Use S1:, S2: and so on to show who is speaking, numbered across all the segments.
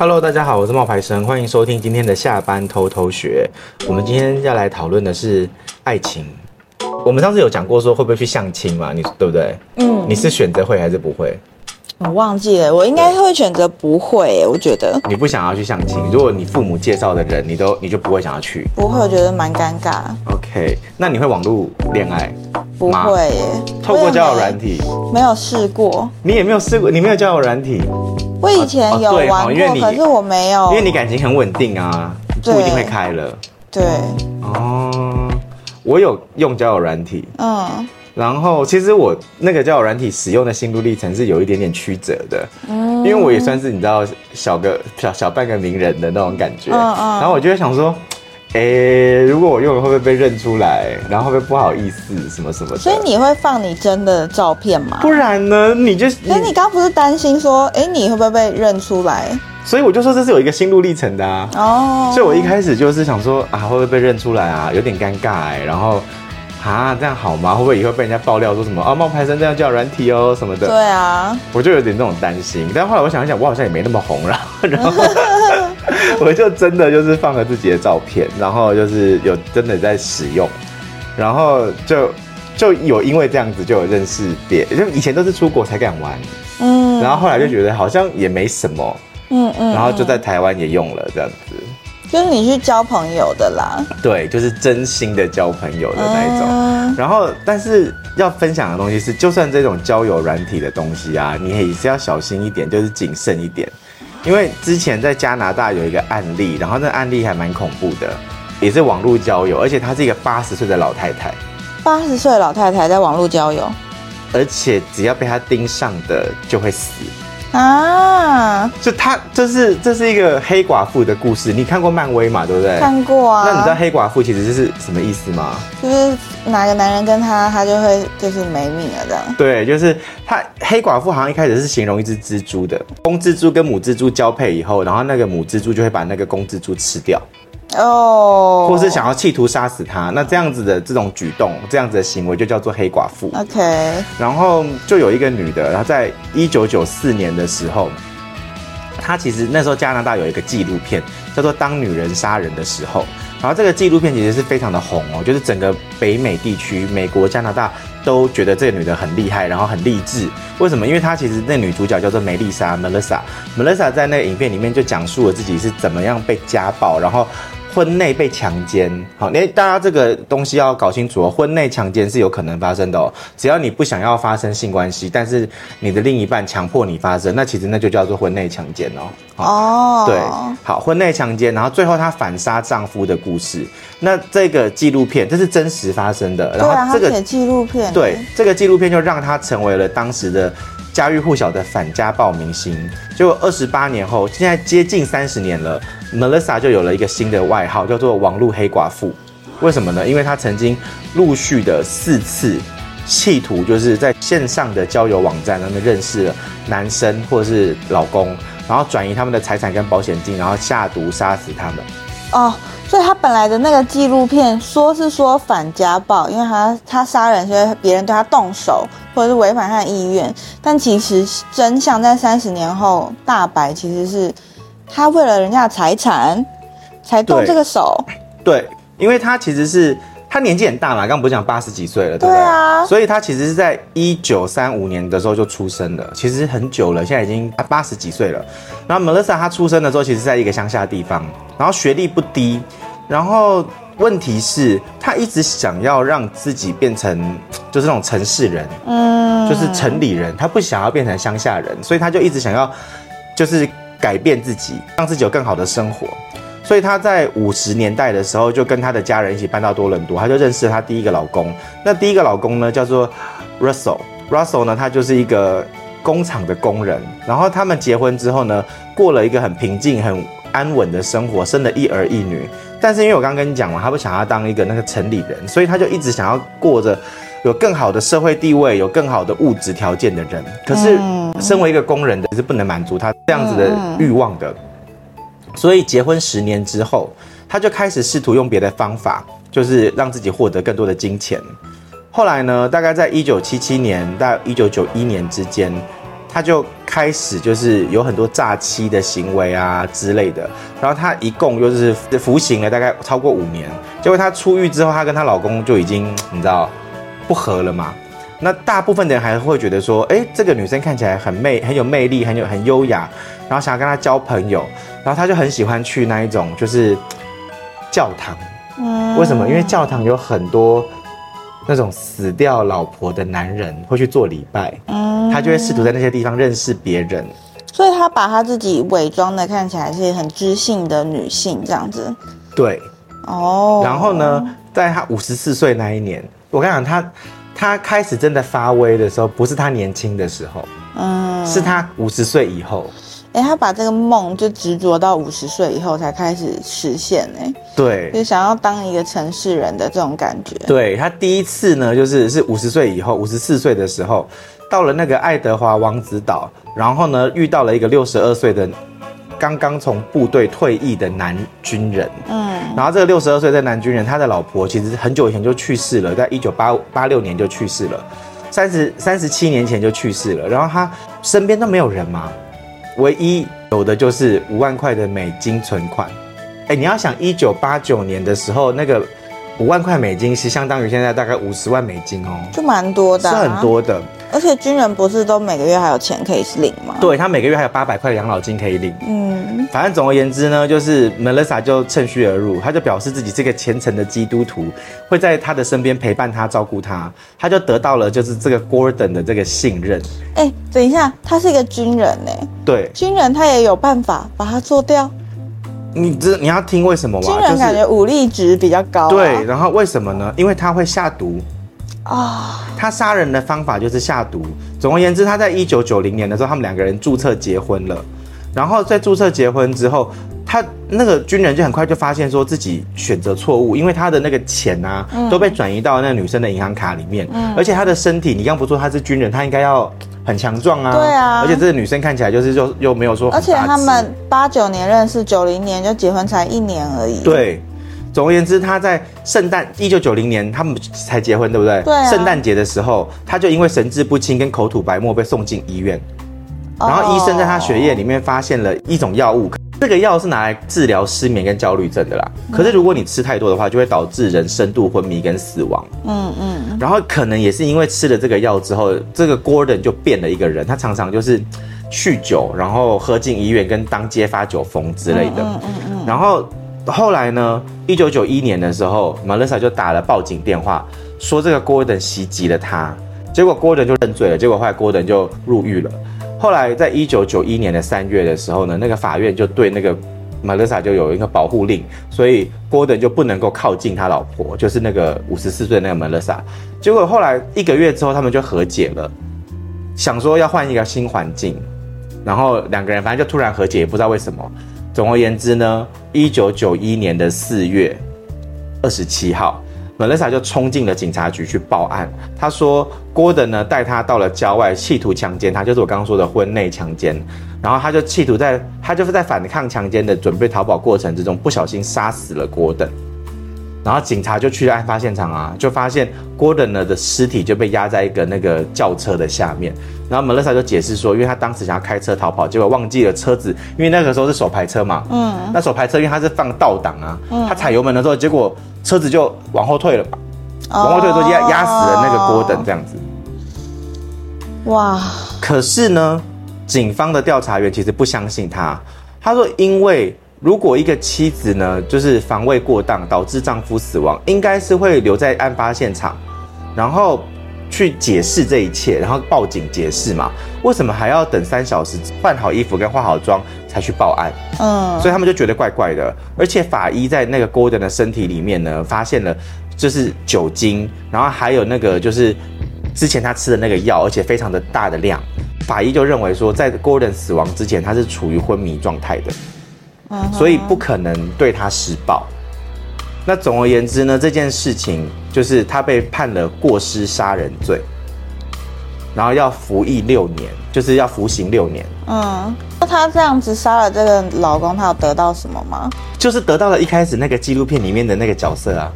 S1: Hello，大家好，我是冒牌生，欢迎收听今天的下班偷偷学。我们今天要来讨论的是爱情。我们上次有讲过说会不会去相亲嘛？你对不对？嗯，你是选择会还是不会？
S2: 我忘记了，我应该会选择不会。我觉得
S1: 你不想要去相亲，如果你父母介绍的人，你都你就不会想要去。
S2: 不会，我觉得蛮尴尬。
S1: OK，那你会网络恋爱？
S2: 不会耶。
S1: 透过交友软体？
S2: 没有试过。
S1: 你也没有试过？你没有交友软体？
S2: 我以前有玩过，哦、可是我没有。
S1: 因为你感情很稳定啊，不一定会开了。
S2: 对。
S1: 哦，我有用交友软体。嗯。然后，其实我那个交友软体使用的心路历程是有一点点曲折的，嗯，因为我也算是你知道小个小小半个名人的那种感觉，嗯嗯，然后我就会想说，哎，如果我用了会不会被认出来？然后会不会不好意思什么什么的？
S2: 所以你会放你真的照片吗？
S1: 不然呢？你就……
S2: 哎，你刚刚不是担心说，哎，你会不会被认出来？
S1: 所以我就说这是有一个心路历程的啊。哦，所以我一开始就是想说啊，会不会被认出来啊？有点尴尬哎，然后。啊，这样好吗？会不会以后被人家爆料说什么啊？冒牌生这样叫软体哦什么的？
S2: 对啊，
S1: 我就有点那种担心。但后来我想一想，我好像也没那么红了，然后 我就真的就是放了自己的照片，然后就是有真的在使用，然后就就有因为这样子就有认识别，就以前都是出国才敢玩，嗯，然后后来就觉得好像也没什么，嗯嗯，然后就在台湾也用了这样子。
S2: 就是你去交朋友的啦，
S1: 对，就是真心的交朋友的那一种。嗯、然后，但是要分享的东西是，就算这种交友软体的东西啊，你也是要小心一点，就是谨慎一点。因为之前在加拿大有一个案例，然后那案例还蛮恐怖的，也是网络交友，而且她是一个八十岁的老太太。
S2: 八十岁的老太太在网络交友，
S1: 而且只要被她盯上的就会死。
S2: 啊！
S1: 就他，这是这是一个黑寡妇的故事。你看过漫威嘛？对不对？
S2: 看过啊。
S1: 那你知道黑寡妇其实是什么意思吗？
S2: 就是哪个男人跟她，她就会就是没命了这样。
S1: 对，就是她黑寡妇好像一开始是形容一只蜘蛛的，公蜘蛛跟母蜘蛛交配以后，然后那个母蜘蛛就会把那个公蜘蛛吃掉。哦，oh, 或是想要企图杀死他，那这样子的这种举动，这样子的行为就叫做黑寡妇。
S2: OK，
S1: 然后就有一个女的，然后在一九九四年的时候，她其实那时候加拿大有一个纪录片叫做《当女人杀人的时候》，然后这个纪录片其实是非常的红哦，就是整个北美地区，美国、加拿大都觉得这个女的很厉害，然后很励志。为什么？因为她其实那女主角叫做梅丽莎 （Melissa），Melissa 在那个影片里面就讲述了自己是怎么样被家暴，然后。婚内被强奸，好，那大家这个东西要搞清楚哦。婚内强奸是有可能发生的哦，只要你不想要发生性关系，但是你的另一半强迫你发生，那其实那就叫做婚内强奸哦。哦，对，好，婚内强奸，然后最后她反杀丈夫的故事。那这个纪录片这是真实发生的，然后这个
S2: 纪录片，
S1: 对，这个纪录片就让她成为了当时的。家喻户晓的反家暴明星，结果二十八年后，现在接近三十年了，Melissa 就有了一个新的外号，叫做“网络黑寡妇”。为什么呢？因为她曾经陆续的四次企图，就是在线上的交友网站上面认识了男生或者是老公，然后转移他们的财产跟保险金，然后下毒杀死他们。
S2: 哦。所以他本来的那个纪录片说是说反家暴，因为他他杀人是因为别人对他动手，或者是违反他的意愿。但其实真相在三十年后大白，其实是他为了人家的财产才动这个手。
S1: 对，对，因为他其实是他年纪很大嘛，刚刚不是讲八十几岁了，对不对？对啊。所以他其实是在一九三五年的时候就出生了，其实很久了，现在已经八十几岁了。然后 Melissa 他出生的时候，其实是在一个乡下地方，然后学历不低。然后问题是，他一直想要让自己变成就是那种城市人，嗯，就是城里人，他不想要变成乡下人，所以他就一直想要就是改变自己，让自己有更好的生活。所以他在五十年代的时候，就跟他的家人一起搬到多伦多，他就认识了他第一个老公。那第一个老公呢，叫做 Russell，Russell 呢，他就是一个工厂的工人。然后他们结婚之后呢，过了一个很平静、很安稳的生活，生了一儿一女。但是因为我刚刚跟你讲嘛，他不想要当一个那个城里人，所以他就一直想要过着有更好的社会地位、有更好的物质条件的人。可是身为一个工人的是不能满足他这样子的欲望的。所以结婚十年之后，他就开始试图用别的方法，就是让自己获得更多的金钱。后来呢，大概在一九七七年到一九九一年之间，他就开始就是有很多诈欺的行为啊之类的，然后她一共就是服刑了大概超过五年，结果她出狱之后，她跟她老公就已经你知道不和了嘛。那大部分的人还会觉得说，哎，这个女生看起来很魅，很有魅力，很有很优雅，然后想要跟他交朋友，然后他就很喜欢去那一种就是教堂。嗯，为什么？因为教堂有很多那种死掉老婆的男人会去做礼拜，嗯，他就会试图在那些地方认识别人。
S2: 所以他把他自己伪装的看起来是很知性的女性这样子。
S1: 对，
S2: 哦。
S1: 然后呢，在他五十四岁那一年，我跟你讲他。他开始真的发威的时候，不是他年轻的时候，嗯，是他五十岁以后。
S2: 哎、欸，他把这个梦就执着到五十岁以后才开始实现，哎，
S1: 对，
S2: 就想要当一个城市人的这种感觉。
S1: 对，他第一次呢，就是是五十岁以后，五十四岁的时候，到了那个爱德华王子岛，然后呢，遇到了一个六十二岁的。刚刚从部队退役的男军人，嗯，然后这个六十二岁的男军人，他的老婆其实很久以前就去世了，在一九八八六年就去世了，三十三十七年前就去世了，然后他身边都没有人嘛，唯一有的就是五万块的美金存款，哎，你要想一九八九年的时候，那个五万块美金是相当于现在大概五十万美金哦，
S2: 就蛮多的，啊，
S1: 是很多的。
S2: 而且军人不是都每个月还有钱可以领吗？
S1: 对，他每个月还有八百块的养老金可以领。嗯，反正总而言之呢，就是 Melissa 就趁虚而入，他就表示自己是个虔诚的基督徒，会在他的身边陪伴他、照顾他，他就得到了就是这个 Gordon 的这个信任。
S2: 哎、欸，等一下，他是一个军人呢？
S1: 对，
S2: 军人他也有办法把他做掉。
S1: 你这你要听为什么吗？
S2: 军人感觉武力值比较高。
S1: 对，然后为什么呢？因为他会下毒。啊，他杀人的方法就是下毒。总而言之，他在一九九零年的时候，他们两个人注册结婚了。然后在注册结婚之后，他那个军人就很快就发现说自己选择错误，因为他的那个钱啊都被转移到那个女生的银行卡里面，嗯、而且他的身体，你刚不说他是军人，他应该要很强壮啊。对啊，而且这个女生看起来就是又又没有说，
S2: 而且他们八九年认识，九零年就结婚才一年而已。
S1: 对。总而言之，他在圣诞一九九零年他们才结婚，对不对？对、啊。圣诞节的时候，他就因为神志不清跟口吐白沫被送进医院，然后医生在他血液里面发现了一种药物，哦、这个药是拿来治疗失眠跟焦虑症的啦。可是如果你吃太多的话，就会导致人深度昏迷跟死亡。嗯嗯。然后可能也是因为吃了这个药之后，这个 Gordon 就变了一个人，他常常就是酗酒，然后喝进医院跟当街发酒疯之类的。嗯嗯嗯。然后。后来呢？一九九一年的时候，Melissa 就打了报警电话，说这个 Gordon 袭击了他。结果 Gordon 就认罪了。结果后来 Gordon 就入狱了。后来在一九九一年的三月的时候呢，那个法院就对那个 Melissa 就有一个保护令，所以 Gordon 就不能够靠近他老婆，就是那个五十四岁那个 Melissa。结果后来一个月之后，他们就和解了，想说要换一个新环境，然后两个人反正就突然和解，也不知道为什么。总而言之呢，一九九一年的四月二十七号，Melissa 就冲进了警察局去报案。她说郭登呢带她到了郊外，企图强奸她，就是我刚刚说的婚内强奸。然后她就企图在，她就是在反抗强奸的准备逃跑过程之中，不小心杀死了郭登。然后警察就去了案发现场啊，就发现 Gordon 呢的尸体就被压在一个那个轿车的下面。然后 Melissa 就解释说，因为他当时想要开车逃跑，结果忘记了车子，因为那个时候是手排车嘛。嗯。那手排车因为它是放倒档啊，嗯、他踩油门的时候，结果车子就往后退了往后退的时候压压死了那个 Gordon 这样子。
S2: 哇！
S1: 可是呢，警方的调查员其实不相信他，他说因为。如果一个妻子呢，就是防卫过当导致丈夫死亡，应该是会留在案发现场，然后去解释这一切，然后报警解释嘛？为什么还要等三小时换好衣服跟化好妆才去报案？嗯，所以他们就觉得怪怪的。而且法医在那个 Gordon 的身体里面呢，发现了就是酒精，然后还有那个就是之前他吃的那个药，而且非常的大的量。法医就认为说，在 Gordon 死亡之前，他是处于昏迷状态的。所以不可能对他施暴。那总而言之呢，这件事情就是他被判了过失杀人罪，然后要服役六年，就是要服刑六年。
S2: 嗯，那他这样子杀了这个老公，他有得到什么吗？
S1: 就是得到了一开始那个纪录片里面的那个角色啊。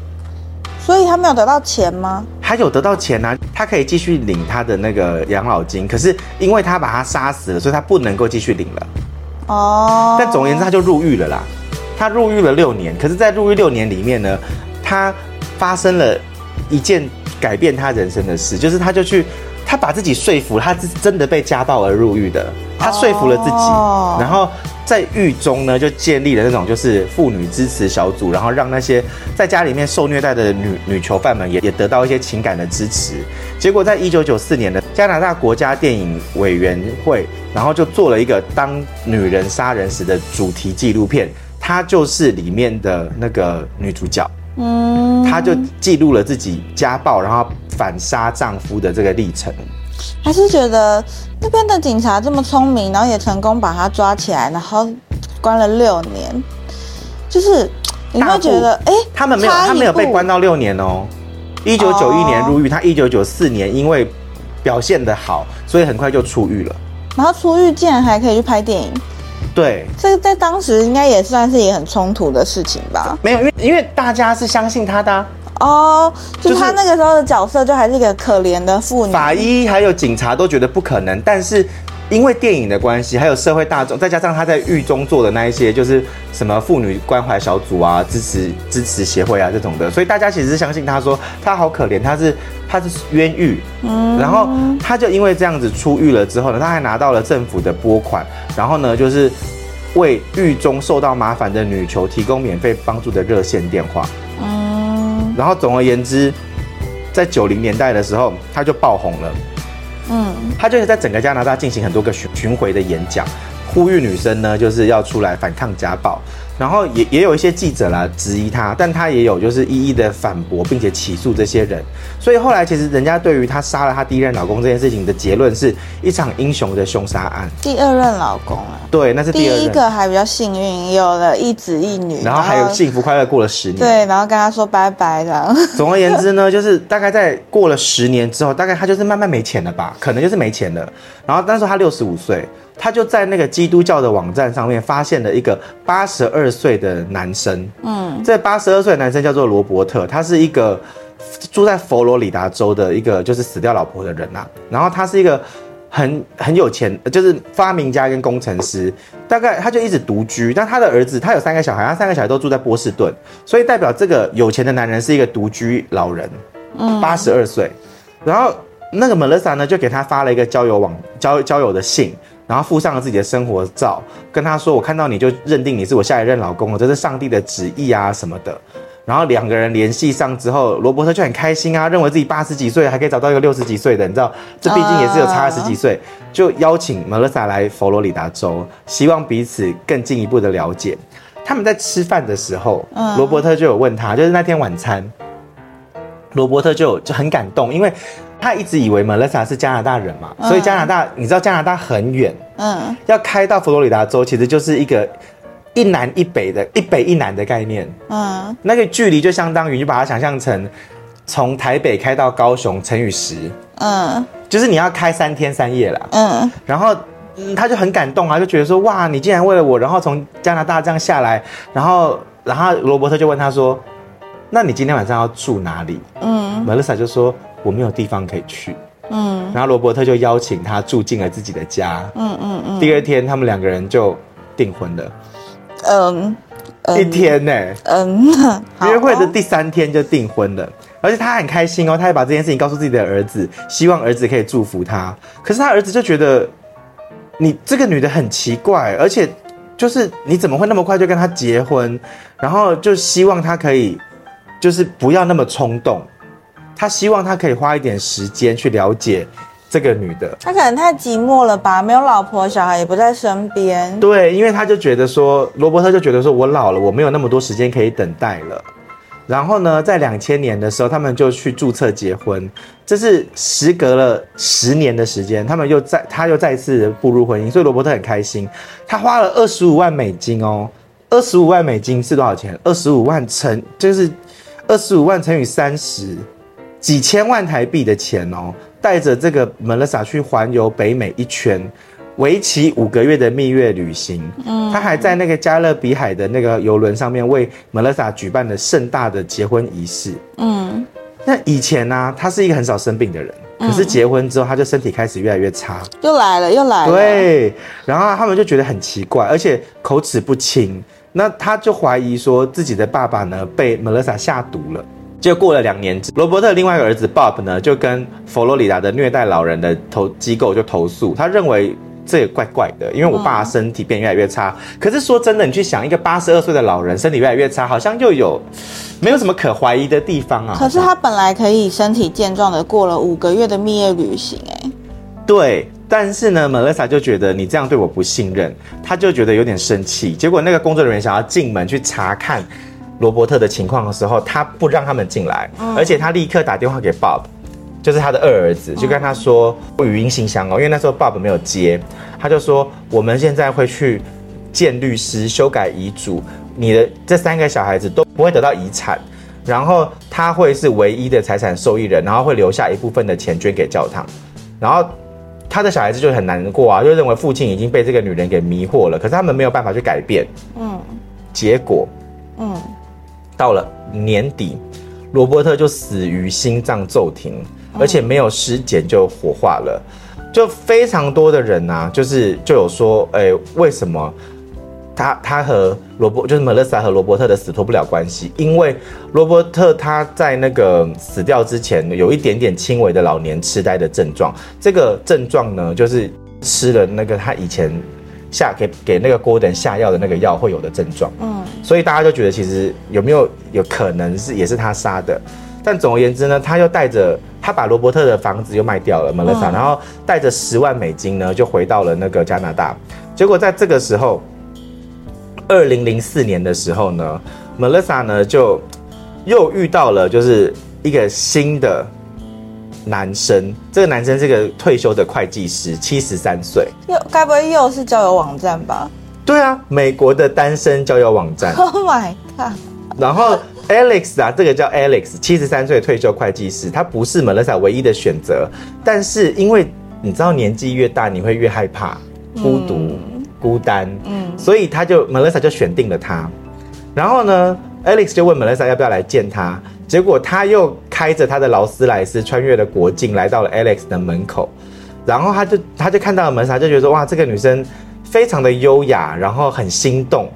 S2: 所以他没有得到钱吗？
S1: 他有得到钱啊，他可以继续领他的那个养老金。可是因为他把他杀死了，所以他不能够继续领了。哦。但总而言之，他就入狱了啦。他入狱了六年，可是，在入狱六年里面呢，他发生了一件改变他人生的事，就是他就去，他把自己说服，他是真的被家暴而入狱的。他说服了自己，然后。在狱中呢，就建立了那种就是妇女支持小组，然后让那些在家里面受虐待的女女囚犯们也也得到一些情感的支持。结果在一九九四年的加拿大国家电影委员会，然后就做了一个当女人杀人时的主题纪录片，她就是里面的那个女主角，嗯，她就记录了自己家暴然后反杀丈夫的这个历程。
S2: 还是觉得那边的警察这么聪明，然后也成功把她抓起来，然后关了六年，就是你会觉得，哎，
S1: 他们没有，他没有被关到六年哦。一九九一年入狱，他一九九四年因为表现的好，所以很快就出狱了。
S2: 然后出狱竟然还可以去拍电影，
S1: 对，
S2: 这个在当时应该也算是一个很冲突的事情吧？
S1: 没有，因为因为大家是相信他的啊。
S2: 哦，就他那个时候的角色，就还是一个可怜的妇女。
S1: 法医还有警察都觉得不可能，但是因为电影的关系，还有社会大众，再加上他在狱中做的那一些，就是什么妇女关怀小组啊、支持支持协会啊这种的，所以大家其实是相信他说他好可怜，他是他是冤狱。嗯，然后他就因为这样子出狱了之后呢，他还拿到了政府的拨款，然后呢就是为狱中受到麻烦的女囚提供免费帮助的热线电话。然后总而言之，在九零年代的时候，他就爆红了。嗯，他就是在整个加拿大进行很多个巡巡回的演讲，呼吁女生呢就是要出来反抗家暴。然后也也有一些记者啦质疑他，但他也有就是一一的反驳，并且起诉这些人。所以后来其实人家对于他杀了他第一任老公这件事情的结论是一场英雄的凶杀案。
S2: 第二任老公啊？
S1: 对，那是第二任。
S2: 第一个还比较幸运，有了一子一女，
S1: 然后还有幸福快乐过了十年。
S2: 对，然后跟他说拜拜的。
S1: 总而言之呢，就是大概在过了十年之后，大概他就是慢慢没钱了吧，可能就是没钱了。然后那时候他六十五岁。他就在那个基督教的网站上面发现了一个八十二岁的男生，嗯，这八十二岁的男生叫做罗伯特，他是一个住在佛罗里达州的一个就是死掉老婆的人呐、啊，然后他是一个很很有钱，就是发明家跟工程师，大概他就一直独居，但他的儿子他有三个小孩，他三个小孩都住在波士顿，所以代表这个有钱的男人是一个独居老人，嗯，八十二岁，然后那个 Melissa 呢就给他发了一个交友网交交友的信。然后附上了自己的生活照，跟他说：“我看到你就认定你是我下一任老公了，这是上帝的旨意啊什么的。”然后两个人联系上之后，罗伯特就很开心啊，认为自己八十几岁还可以找到一个六十几岁的，你知道，这毕竟也是有差十几岁，就邀请 Melissa 来佛罗里达州，希望彼此更进一步的了解。他们在吃饭的时候，罗伯特就有问他，就是那天晚餐，罗伯特就就很感动，因为。他一直以为 Melissa 是加拿大人嘛，所以加拿大，你知道加拿大很远，嗯，要开到佛罗里达州，其实就是一个一南一北的，一北一南的概念，嗯，那个距离就相当于你把它想象成从台北开到高雄乘以十，嗯，就是你要开三天三夜啦，嗯，然后他就很感动啊，就觉得说哇，你竟然为了我，然后从加拿大这样下来，然后然后罗伯特就问他说，那你今天晚上要住哪里？嗯，Melissa 就说。我没有地方可以去，嗯，然后罗伯特就邀请他住进了自己的家，嗯嗯嗯。第二天，他们两个人就订婚了，嗯，一天呢，嗯，约会的第三天就订婚了，而且他很开心哦，他还把这件事情告诉自己的儿子，希望儿子可以祝福他。可是他儿子就觉得你这个女的很奇怪，而且就是你怎么会那么快就跟他结婚？然后就希望他可以就是不要那么冲动。他希望他可以花一点时间去了解这个女的。
S2: 他可能太寂寞了吧，没有老婆，小孩也不在身边。
S1: 对，因为他就觉得说，罗伯特就觉得说，我老了，我没有那么多时间可以等待了。然后呢，在两千年的时候，他们就去注册结婚。这是时隔了十年的时间，他们又再他又再次步入婚姻，所以罗伯特很开心。他花了二十五万美金哦，二十五万美金是多少钱？二十五万乘就是二十五万乘以三十。几千万台币的钱哦，带着这个 Melissa 去环游北美一圈，为期五个月的蜜月旅行。嗯，他还在那个加勒比海的那个游轮上面为 Melissa 举办了盛大的结婚仪式。嗯，那以前呢、啊，他是一个很少生病的人，可是结婚之后，他就身体开始越来越差，
S2: 又来了，又来了。
S1: 对，然后他们就觉得很奇怪，而且口齿不清。那他就怀疑说自己的爸爸呢被 Melissa 下毒了。就过了两年，罗伯特另外一个儿子 Bob 呢就跟佛罗里达的虐待老人的投机构就投诉，他认为。这也怪怪的，因为我爸身体变越来越差。嗯、可是说真的，你去想，一个八十二岁的老人身体越来越差，好像又有没有什么可怀疑的地方啊？
S2: 可是他本来可以身体健壮的过了五个月的蜜月旅行，哎，
S1: 对。但是呢，Melissa 就觉得你这样对我不信任，他就觉得有点生气。结果那个工作人员想要进门去查看罗伯特的情况的时候，他不让他们进来，嗯、而且他立刻打电话给 Bob。就是他的二儿子，就跟他说语音信箱哦，因为那时候 Bob 没有接，他就说我们现在会去见律师修改遗嘱，你的这三个小孩子都不会得到遗产，然后他会是唯一的财产受益人，然后会留下一部分的钱捐给教堂，然后他的小孩子就很难过啊，就认为父亲已经被这个女人给迷惑了，可是他们没有办法去改变，嗯，结果，嗯，到了年底，罗伯特就死于心脏骤停。而且没有尸检就火化了，就非常多的人呐、啊，就是就有说，哎、欸，为什么他他和罗伯就是 Melissa 和罗伯特的死脱不了关系？因为罗伯特他在那个死掉之前有一点点轻微的老年痴呆的症状，这个症状呢，就是吃了那个他以前下给给那个 Gordon 下药的那个药会有的症状。嗯，所以大家就觉得其实有没有有可能是也是他杀的？但总而言之呢，他又带着。他把罗伯特的房子又卖掉了，Melissa，然后带着十万美金呢，就回到了那个加拿大。结果在这个时候，二零零四年的时候呢，Melissa 呢就又遇到了就是一个新的男生。这个男生是个退休的会计师，七十三岁。
S2: 又该不会又是交友网站吧？
S1: 对啊，美国的单身交友网站。
S2: Oh my god！
S1: 然后。Alex 啊，这个叫 Alex，七十三岁退休会计师，他不是 Melissa 唯一的选择，但是因为你知道年纪越大，你会越害怕孤独、嗯、孤单，嗯，所以他就 Melissa 就选定了他。然后呢，Alex 就问 Melissa 要不要来见他，结果他又开着他的劳斯莱斯穿越了国境，来到了 Alex 的门口，然后他就他就看到了 Melissa，就觉得哇，这个女生非常的优雅，然后很心动。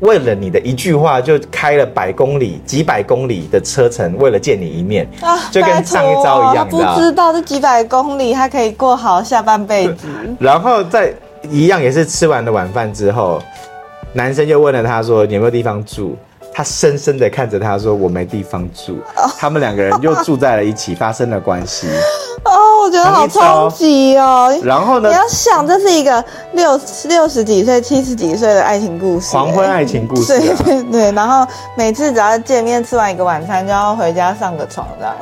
S1: 为了你的一句话，就开了百公里、几百公里的车程，为了见你一面，啊、就跟上一招一样，
S2: 不知道这几百公里，他可以过好下半辈子。
S1: 然后在一样也是吃完了晚饭之后，男生就问了他说：“你有没有地方住？”他深深的看着他说：“我没地方住。”他们两个人又住在了一起，发生了关系。
S2: 哦，我觉得好冲击哦。
S1: 然后呢？
S2: 你要想，这是一个六六十几岁、七十几岁的爱情故事，
S1: 黄昏爱情故事啊。
S2: 对对对。然后每次只要见面吃完一个晚餐，就要回家上个床这样。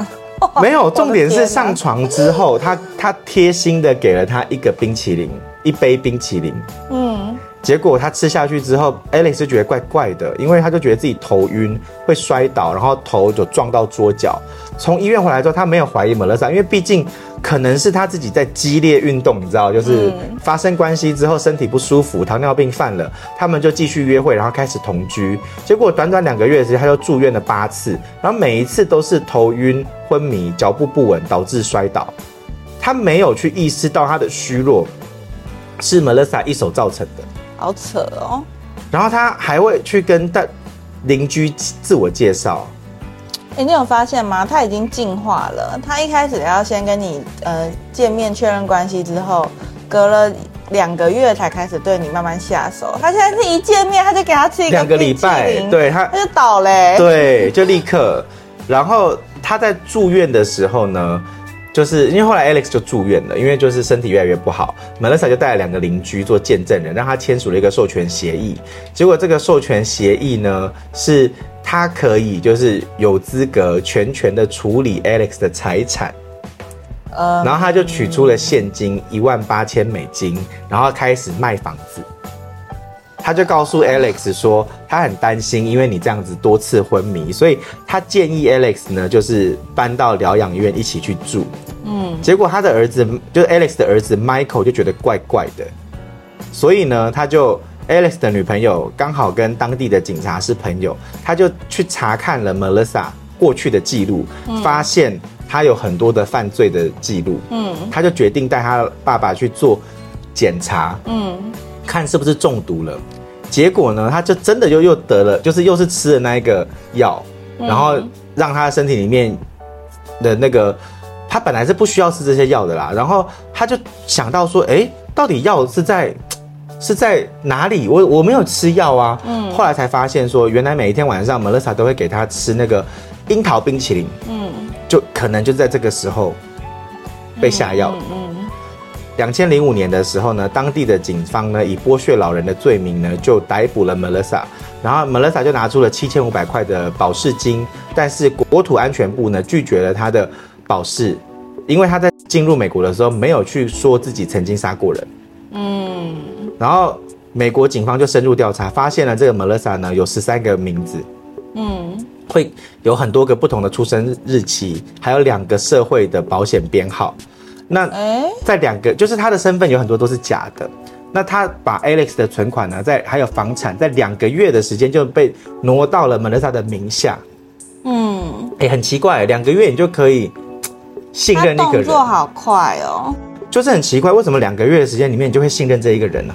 S1: 没有，重点是上床之后，他他贴心的给了他一个冰淇淋，一杯冰淇淋。嗯。结果他吃下去之后，Alex 就觉得怪怪的，因为他就觉得自己头晕，会摔倒，然后头就撞到桌角。从医院回来之后，他没有怀疑 Melissa，因为毕竟可能是他自己在激烈运动，你知道，就是发生关系之后身体不舒服，糖尿病犯了，他们就继续约会，然后开始同居。结果短短两个月的时间，他就住院了八次，然后每一次都是头晕、昏迷、脚步不稳，导致摔倒。他没有去意识到他的虚弱是 Melissa 一手造成的。
S2: 好扯哦，
S1: 然后他还会去跟大邻居自我介绍。
S2: 哎、欸，你有发现吗？他已经进化了。他一开始要先跟你呃见面确认关系之后，隔了两个月才开始对你慢慢下手。他现在是一见面他就给他吃一个
S1: 两个礼拜，对他
S2: 他就倒嘞，
S1: 对，就立刻。然后他在住院的时候呢？就是因为后来 Alex 就住院了，因为就是身体越来越不好，Melissa 就带了两个邻居做见证人，让他签署了一个授权协议。结果这个授权协议呢，是他可以就是有资格全权的处理 Alex 的财产，呃，然后他就取出了现金一万八千美金，然后开始卖房子。他就告诉 Alex 说，他很担心，因为你这样子多次昏迷，所以他建议 Alex 呢，就是搬到疗养院一起去住。嗯，结果他的儿子，就是 Alex 的儿子 Michael 就觉得怪怪的，所以呢，他就 Alex 的女朋友刚好跟当地的警察是朋友，他就去查看了 Melissa 过去的记录，嗯、发现他有很多的犯罪的记录，嗯，他就决定带他爸爸去做检查，嗯，看是不是中毒了。结果呢，他就真的又又得了，就是又是吃了那一个药，嗯、然后让他身体里面的那个，他本来是不需要吃这些药的啦，然后他就想到说，哎，到底药是在。是在哪里？我我没有吃药啊。嗯，后来才发现说，原来每一天晚上，Melissa 都会给他吃那个樱桃冰淇淋。嗯，就可能就在这个时候被下药。嗯，两千零五年的时候呢，当地的警方呢以剥削老人的罪名呢就逮捕了 Melissa，然后 Melissa 就拿出了七千五百块的保释金，但是国土安全部呢拒绝了他的保释，因为他在进入美国的时候没有去说自己曾经杀过人。嗯。然后美国警方就深入调查，发现了这个 Melissa 呢有十三个名字，嗯，会有很多个不同的出生日期，还有两个社会的保险编号。那在两个，就是他的身份有很多都是假的。那他把 Alex 的存款呢，在还有房产，在两个月的时间就被挪到了 Melissa 的名下。嗯，哎，很奇怪，两个月你就可以信任那个人，动
S2: 作好快哦。
S1: 就是很奇怪，为什么两个月的时间里面你就会信任这一个人呢？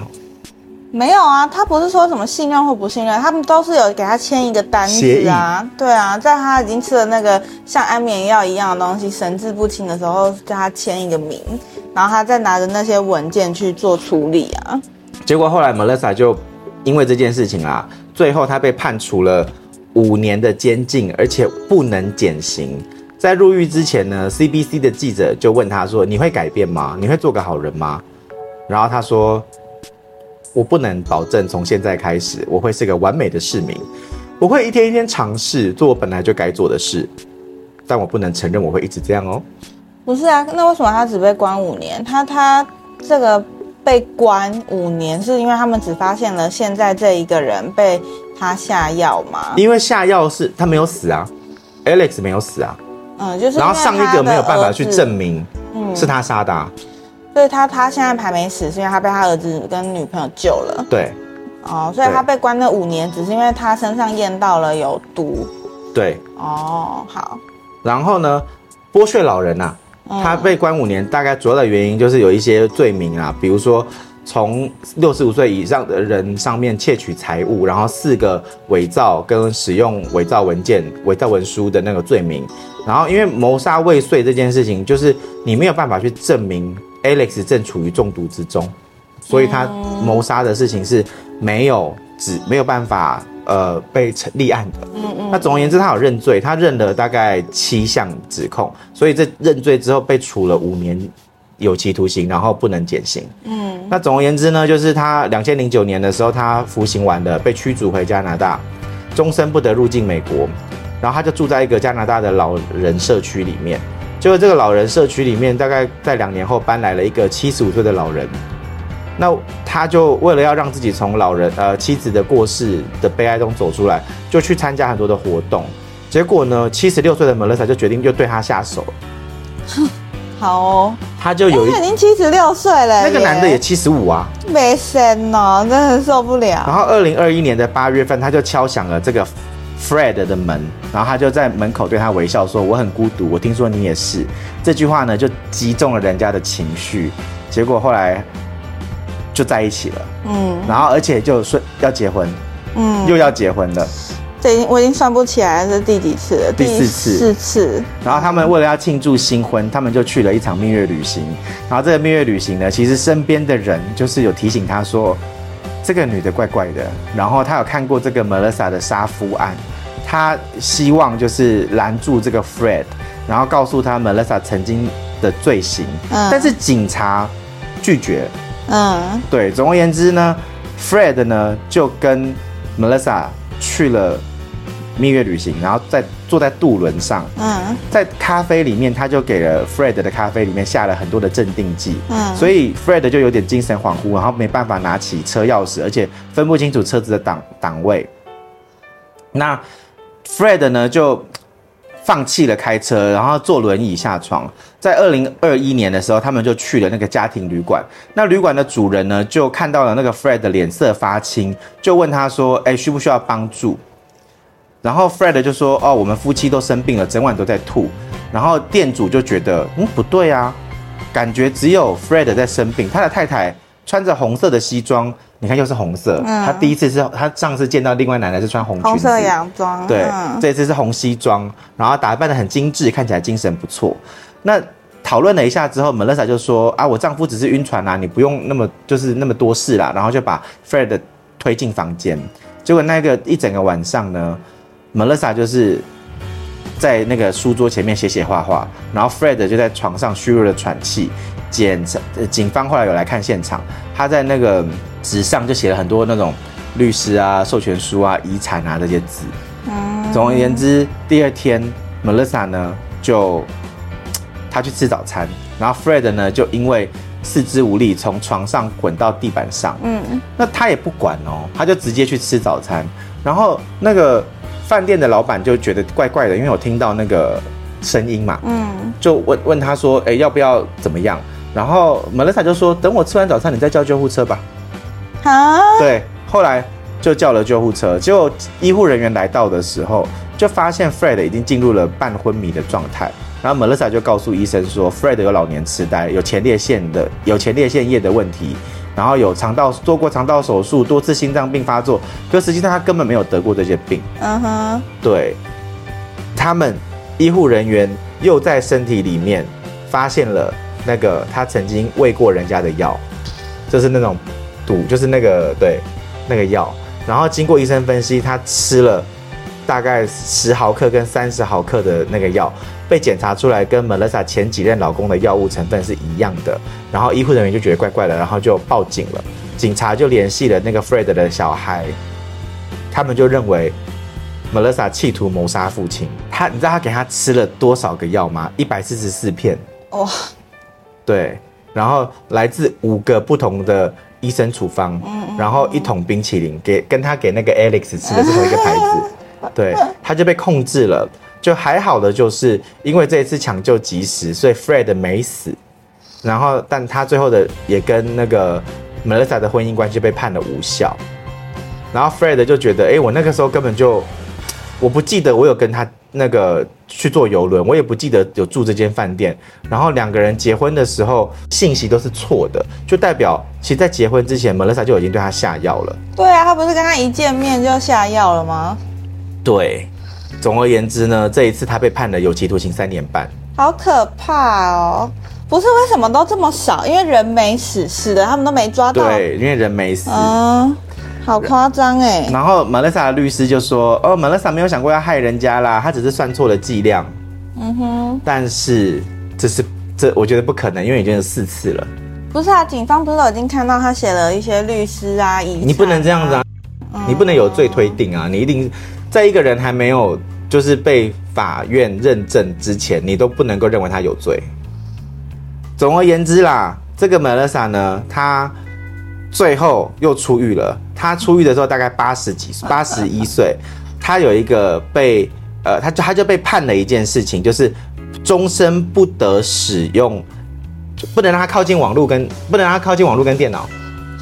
S2: 没有啊，他不是说什么信任或不信任，他们都是有给他签一个单子啊。议对啊，在他已经吃了那个像安眠药一样的东西，神志不清的时候，叫他签一个名，然后他再拿着那些文件去做处理啊。
S1: 结果后来 Melissa 就因为这件事情啊，最后他被判处了五年的监禁，而且不能减刑。在入狱之前呢，CBC 的记者就问他说：“你会改变吗？你会做个好人吗？”然后他说：“我不能保证从现在开始我会是个完美的市民，我会一天一天尝试做我本来就该做的事，但我不能承认我会一直这样哦。”
S2: 不是啊，那为什么他只被关五年？他他这个被关五年是因为他们只发现了现在这一个人被他下药吗？
S1: 因为下药是他没有死啊，Alex 没有死啊。
S2: 嗯，就是
S1: 然后上一个没有办法去证明，嗯，是他杀的，啊，
S2: 所以他他现在还没死，是因为他被他儿子跟女朋友救了。
S1: 对，
S2: 哦，所以他被关了五年，只是因为他身上验到了有毒。
S1: 对，
S2: 哦，好。
S1: 然后呢，剥削老人呐，啊，他被关五年，大概主要的原因就是有一些罪名啊，比如说。从六十五岁以上的人上面窃取财物，然后四个伪造跟使用伪造文件、伪造文书的那个罪名，然后因为谋杀未遂这件事情，就是你没有办法去证明 Alex 正处于中毒之中，所以他谋杀的事情是没有只没有办法呃被成立案的。嗯嗯。那总而言之，他有认罪，他认了大概七项指控，所以这认罪之后被处了五年。有期徒刑，然后不能减刑。嗯，那总而言之呢，就是他两千零九年的时候，他服刑完了，被驱逐回加拿大，终身不得入境美国。然后他就住在一个加拿大的老人社区里面。结果这个老人社区里面，大概在两年后搬来了一个七十五岁的老人。那他就为了要让自己从老人呃妻子的过世的悲哀中走出来，就去参加很多的活动。结果呢，七十六岁的 Melissa 就决定就对他下手了。
S2: 好哦，
S1: 他就有一，
S2: 他已经七十六岁了，
S1: 那个男的也七十五啊，
S2: 没生哦，真的受不了。
S1: 然后二零二一年的八月份，他就敲响了这个 Fred 的门，然后他就在门口对他微笑说：“我很孤独，我听说你也是。”这句话呢，就击中了人家的情绪，结果后来就在一起了，嗯，然后而且就说要结婚，嗯，又要结婚了。
S2: 这已经我已经算不起来这是第几次了，
S1: 第四次。
S2: 四次。
S1: 然后他们为了要庆祝新婚，他们就去了一场蜜月旅行。然后这个蜜月旅行呢，其实身边的人就是有提醒他说，这个女的怪怪的。然后她有看过这个 Melissa 的杀夫案，她希望就是拦住这个 Fred，然后告诉他 Melissa 曾经的罪行。嗯。但是警察拒绝。嗯。对，总而言之呢，Fred 呢就跟 Melissa 去了。蜜月旅行，然后在坐在渡轮上，嗯，在咖啡里面，他就给了 Fred 的咖啡里面下了很多的镇定剂，嗯，所以 Fred 就有点精神恍惚，然后没办法拿起车钥匙，而且分不清楚车子的档档位。那 Fred 呢就放弃了开车，然后坐轮椅下床。在二零二一年的时候，他们就去了那个家庭旅馆。那旅馆的主人呢就看到了那个 Fred 的脸色发青，就问他说：“哎，需不需要帮助？”然后 Fred 就说：“哦，我们夫妻都生病了，整晚都在吐。”然后店主就觉得：“嗯，不对啊，感觉只有 Fred 在生病。他的太太穿着红色的西装，你看又是红色。嗯、他第一次是他上次见到另外奶奶是穿红裙子
S2: 红色洋装，
S1: 对，嗯、这次是红西装，然后打扮的很精致，看起来精神不错。那讨论了一下之后，Melissa 就说：“啊，我丈夫只是晕船啊，你不用那么就是那么多事啦。”然后就把 Fred 推进房间。结果那个一整个晚上呢。Melissa 就是在那个书桌前面写写画画，然后 Fred 就在床上虚弱的喘气。检警方后来有来看现场，他在那个纸上就写了很多那种律师啊、授权书啊、遗产啊这些字。嗯。总而言之，第二天 Melissa 呢就他去吃早餐，然后 Fred 呢就因为四肢无力从床上滚到地板上。嗯。那他也不管哦，他就直接去吃早餐，然后那个。饭店的老板就觉得怪怪的，因为我听到那个声音嘛，嗯，就问问他说，哎，要不要怎么样？然后 Melissa 就说，等我吃完早餐，你再叫救护车吧。啊？对，后来就叫了救护车。结果医护人员来到的时候，就发现 Fred 已经进入了半昏迷的状态。然后 Melissa 就告诉医生说，Fred 有老年痴呆，有前列腺的有前列腺液的问题。然后有肠道做过肠道手术，多次心脏病发作，可实际上他根本没有得过这些病。嗯哼，对，他们医护人员又在身体里面发现了那个他曾经喂过人家的药，就是那种毒，就是那个对那个药。然后经过医生分析，他吃了大概十毫克跟三十毫克的那个药。被检查出来跟 Melissa 前几任老公的药物成分是一样的，然后医护人员就觉得怪怪的，然后就报警了。警察就联系了那个 Fred 的小孩，他们就认为 Melissa 企图谋杀父亲。他，你知道他给他吃了多少个药吗？一百四十四片。哇、哦，对，然后来自五个不同的医生处方，然后一桶冰淇淋给跟他给那个 Alex 吃的是同一个牌子，对，他就被控制了。就还好的，就是因为这一次抢救及时，所以 Fred 没死。然后，但他最后的也跟那个 Melissa 的婚姻关系被判了无效。然后 Fred 就觉得，哎，我那个时候根本就我不记得我有跟他那个去坐游轮，我也不记得有住这间饭店。然后两个人结婚的时候信息都是错的，就代表其实在结婚之前，Melissa 就已经对他下药了。
S2: 对啊，他不是跟他一见面就下药了吗？
S1: 对。总而言之呢，这一次他被判了有期徒刑三年半，
S2: 好可怕哦！不是为什么都这么少？因为人没死，死的他们都没抓到。
S1: 对，因为人没死。
S2: 嗯，好夸张哎。
S1: 然后 Melissa 的律师就说：“哦，Melissa 没有想过要害人家啦，他只是算错了剂量。”嗯哼。但是这是这，我觉得不可能，因为已经有四次了。
S2: 不是啊，警方不是都已经看到他写了一些律师啊、遗产啊。
S1: 你不能这样子啊！嗯、你不能有罪推定啊！你一定。在一个人还没有就是被法院认证之前，你都不能够认为他有罪。总而言之啦，这个 Melissa 呢，他最后又出狱了。他出狱的时候大概八十几岁，八十一岁。他有一个被呃，他就他就被判了一件事情，就是终身不得使用，不能让他靠近网络跟不能让他靠近网络跟电脑。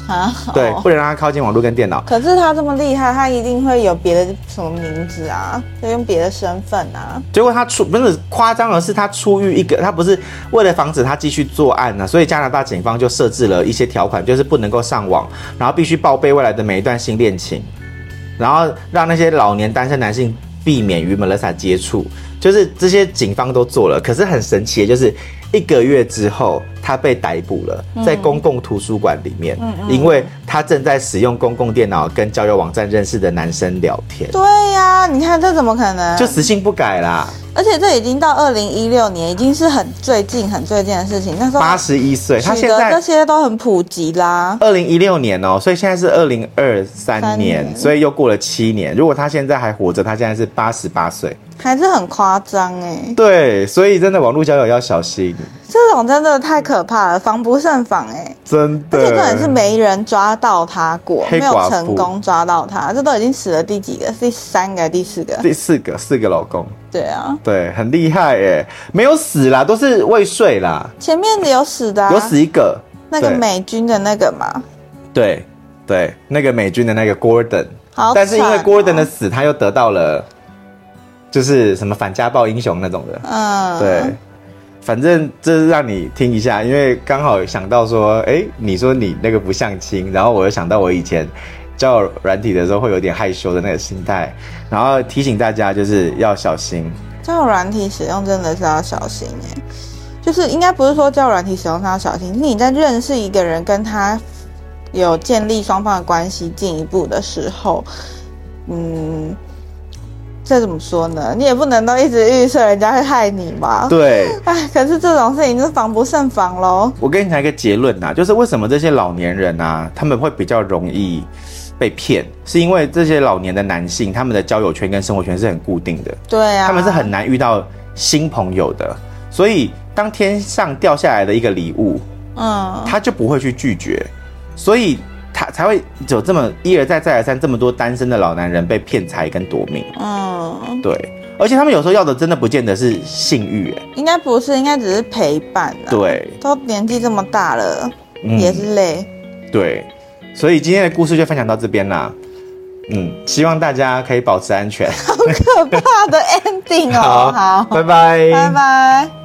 S1: 啊，对，不能让他靠近网络跟电脑。
S2: 可是他这么厉害，他一定会有别的什么名字啊，就用别的身份啊。
S1: 结果他出不是夸张，而是他出狱一个，他不是为了防止他继续作案呢、啊，所以加拿大警方就设置了一些条款，就是不能够上网，然后必须报备未来的每一段新恋情，然后让那些老年单身男性避免与 Melissa 接触，就是这些警方都做了。可是很神奇的就是。一个月之后，他被逮捕了，在公共图书馆里面，嗯、因为他正在使用公共电脑跟交友网站认识的男生聊天。
S2: 对呀、啊，你看这怎么可能？
S1: 就死性不改啦！
S2: 而且这已经到二零一六年，已经是很最近、很最近的事情。那时候
S1: 八十一岁，他现在
S2: 这些都很普及啦。
S1: 二零一六年哦，所以现在是二零二三年，年所以又过了七年。如果他现在还活着，他现在是八十八岁。
S2: 还是很夸张哎，
S1: 对，所以真的网络交友要小心，
S2: 这种真的太可怕了，防不胜防哎，
S1: 真的，
S2: 而且根本是没人抓到他过，没有成功抓到他，这都已经死了第几个？第三个、第四个？
S1: 第四个，四个老公，
S2: 对啊，
S1: 对，很厉害哎，没有死啦，都是未遂啦，
S2: 前面有死的、啊，
S1: 有死一个，
S2: 那个美军的那个嘛，
S1: 对对，那个美军的那个 Gordon，好、哦，但是因为 Gordon 的死，他又得到了。就是什么反家暴英雄那种的。嗯，对，反正这是让你听一下，因为刚好想到说，哎，你说你那个不相亲，然后我又想到我以前交友软体的时候会有点害羞的那个心态，然后提醒大家就是要小心。
S2: 交友软体使用真的是要小心哎，就是应该不是说交友软体使用上要小心，你在认识一个人跟他有建立双方的关系进一步的时候，嗯。这怎么说呢？你也不能都一直预设人家会害你吧？
S1: 对。
S2: 哎，可是这种事情就防不胜防喽。
S1: 我跟你讲一个结论呐，就是为什么这些老年人啊，他们会比较容易被骗，是因为这些老年的男性，他们的交友圈跟生活圈是很固定的。
S2: 对啊。
S1: 他们是很难遇到新朋友的，所以当天上掉下来的一个礼物，嗯，他就不会去拒绝，所以。他才会有这么一而再再而三这么多单身的老男人被骗财跟夺命。嗯，对，而且他们有时候要的真的不见得是性欲，哎，
S2: 应该不是，应该只是陪伴。
S1: 对，
S2: 都年纪这么大了，嗯、也是累。
S1: 对，所以今天的故事就分享到这边啦。嗯，希望大家可以保持安全。
S2: 好可怕的 ending 哦！好，
S1: 好，拜拜，
S2: 拜拜。